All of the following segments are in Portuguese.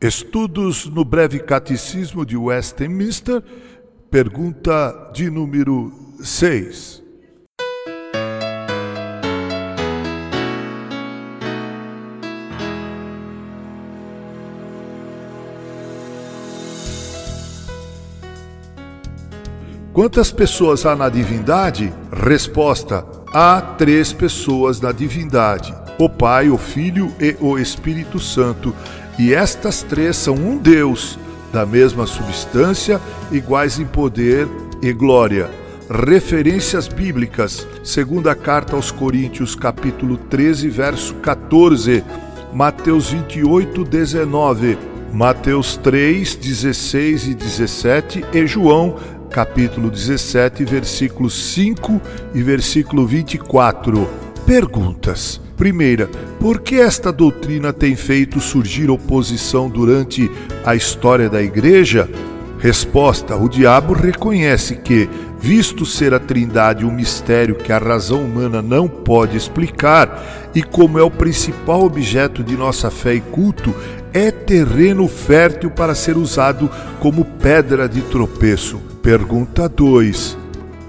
Estudos no Breve Catecismo de Westminster, pergunta de número 6. Quantas pessoas há na divindade? Resposta: há três pessoas na divindade: o Pai, o Filho e o Espírito Santo e estas três são um Deus, da mesma substância, iguais em poder e glória. Referências bíblicas, segunda carta aos Coríntios, capítulo 13, verso 14, Mateus 28, 19, Mateus 3, 16 e 17 e João, capítulo 17, versículos 5 e versículo 24. Perguntas. Primeira, por que esta doutrina tem feito surgir oposição durante a história da Igreja? Resposta: O diabo reconhece que, visto ser a Trindade um mistério que a razão humana não pode explicar, e como é o principal objeto de nossa fé e culto, é terreno fértil para ser usado como pedra de tropeço. Pergunta 2: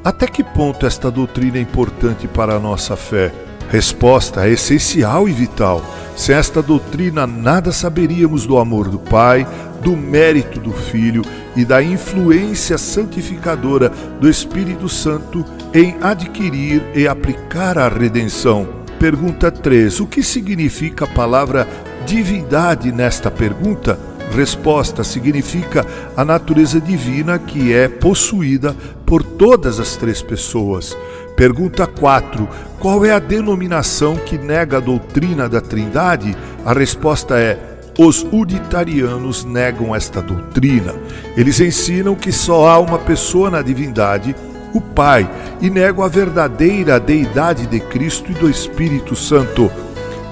Até que ponto esta doutrina é importante para a nossa fé? Resposta essencial e vital. Sem esta doutrina, nada saberíamos do amor do Pai, do mérito do Filho e da influência santificadora do Espírito Santo em adquirir e aplicar a redenção. Pergunta 3. O que significa a palavra divindade nesta pergunta? Resposta significa a natureza divina que é possuída por todas as três pessoas. Pergunta 4. Qual é a denominação que nega a doutrina da Trindade? A resposta é: os unitarianos negam esta doutrina. Eles ensinam que só há uma pessoa na divindade, o Pai, e negam a verdadeira deidade de Cristo e do Espírito Santo.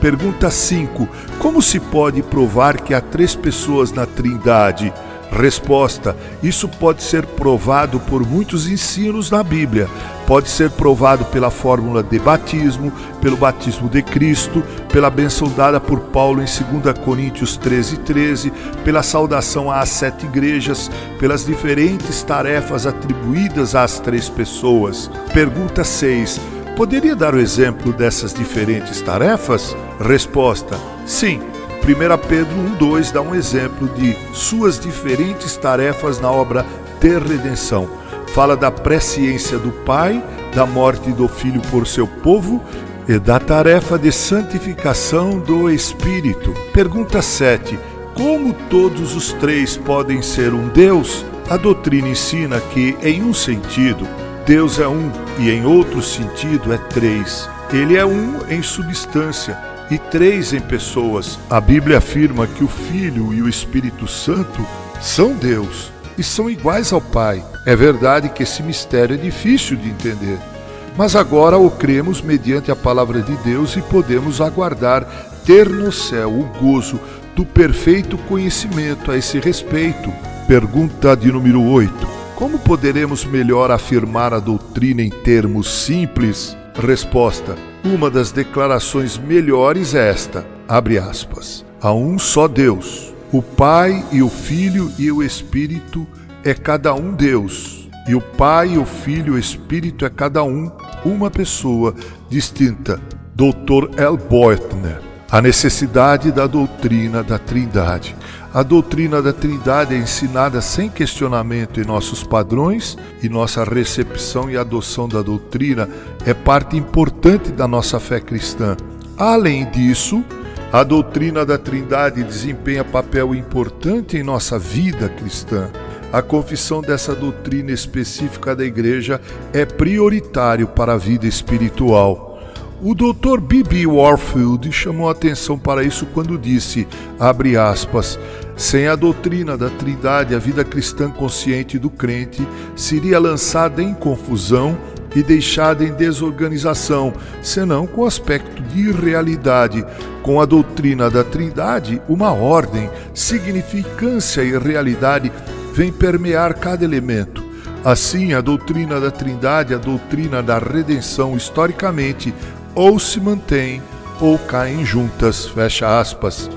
Pergunta 5. Como se pode provar que há três pessoas na Trindade? Resposta: Isso pode ser provado por muitos ensinos na Bíblia. Pode ser provado pela fórmula de batismo, pelo batismo de Cristo, pela benção dada por Paulo em 2 Coríntios 13, 13, pela saudação às sete igrejas, pelas diferentes tarefas atribuídas às três pessoas. Pergunta 6. Poderia dar o exemplo dessas diferentes tarefas? Resposta: Sim. 1 Pedro 1,2 dá um exemplo de suas diferentes tarefas na obra de redenção. Fala da presciência do Pai, da morte do Filho por seu povo e da tarefa de santificação do Espírito. Pergunta 7. Como todos os três podem ser um Deus? A doutrina ensina que, em um sentido, Deus é um e, em outro sentido, é três. Ele é um em substância e três em pessoas. A Bíblia afirma que o Filho e o Espírito Santo são Deus e são iguais ao Pai. É verdade que esse mistério é difícil de entender, mas agora o cremos mediante a palavra de Deus e podemos aguardar ter no céu o gozo do perfeito conhecimento a esse respeito. Pergunta de número 8. Como poderemos melhor afirmar a doutrina em termos simples? Resposta: uma das declarações melhores é esta: abre aspas. Há um só Deus, o Pai e o Filho e o Espírito é cada um Deus. E o Pai, o Filho e o Espírito é cada um uma pessoa distinta. Dr. L. Boitner. A necessidade da doutrina da Trindade. A doutrina da Trindade é ensinada sem questionamento em nossos padrões e nossa recepção e adoção da doutrina é parte importante da nossa fé cristã. Além disso, a doutrina da Trindade desempenha papel importante em nossa vida cristã. A confissão dessa doutrina específica da Igreja é prioritário para a vida espiritual. O Dr. B.B. Warfield chamou atenção para isso quando disse, abre aspas, sem a doutrina da Trindade, a vida cristã consciente do crente seria lançada em confusão e deixada em desorganização, senão com aspecto de irrealidade. Com a doutrina da Trindade, uma ordem, significância e realidade vem permear cada elemento. Assim, a doutrina da Trindade, a doutrina da redenção, historicamente ou se mantêm ou caem juntas, fecha aspas.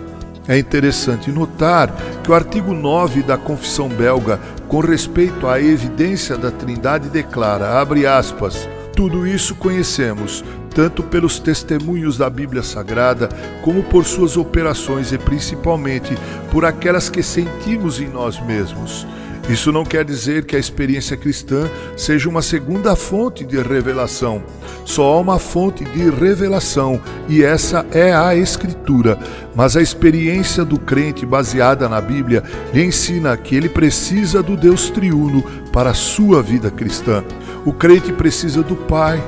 É interessante notar que o artigo 9 da Confissão Belga, com respeito à evidência da Trindade, declara, abre aspas, tudo isso conhecemos, tanto pelos testemunhos da Bíblia Sagrada, como por suas operações e principalmente por aquelas que sentimos em nós mesmos. Isso não quer dizer que a experiência cristã seja uma segunda fonte de revelação. Só há uma fonte de revelação e essa é a Escritura. Mas a experiência do crente baseada na Bíblia lhe ensina que ele precisa do Deus triuno para a sua vida cristã. O crente precisa do Pai,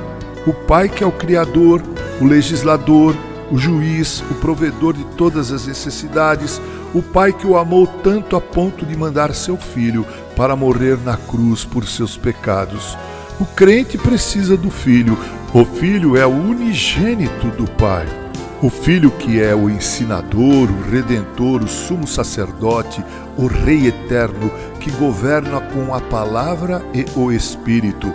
o Pai que é o Criador, o legislador, o juiz, o provedor de todas as necessidades, o Pai que o amou tanto a ponto de mandar seu filho para morrer na cruz por seus pecados. O crente precisa do filho, o filho é o unigênito do Pai. O Filho que é o ensinador, o redentor, o sumo sacerdote, o Rei eterno que governa com a palavra e o Espírito.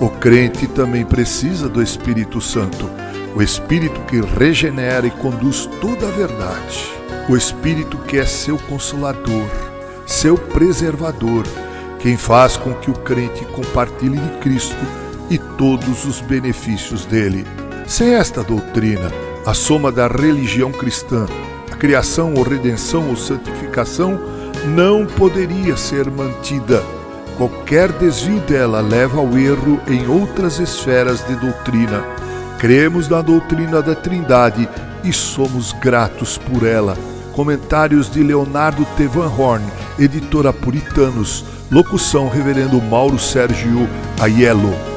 O crente também precisa do Espírito Santo, o Espírito que regenera e conduz toda a verdade o Espírito que é seu consolador, seu preservador, quem faz com que o crente compartilhe de Cristo e todos os benefícios dele. Sem esta doutrina, a soma da religião cristã, a criação ou redenção ou santificação, não poderia ser mantida. Qualquer desvio dela leva ao erro em outras esferas de doutrina. Cremos na doutrina da Trindade e somos gratos por ela. Comentários de Leonardo T. Van Horn, editora Puritanos. Locução Reverendo Mauro Sérgio Aiello.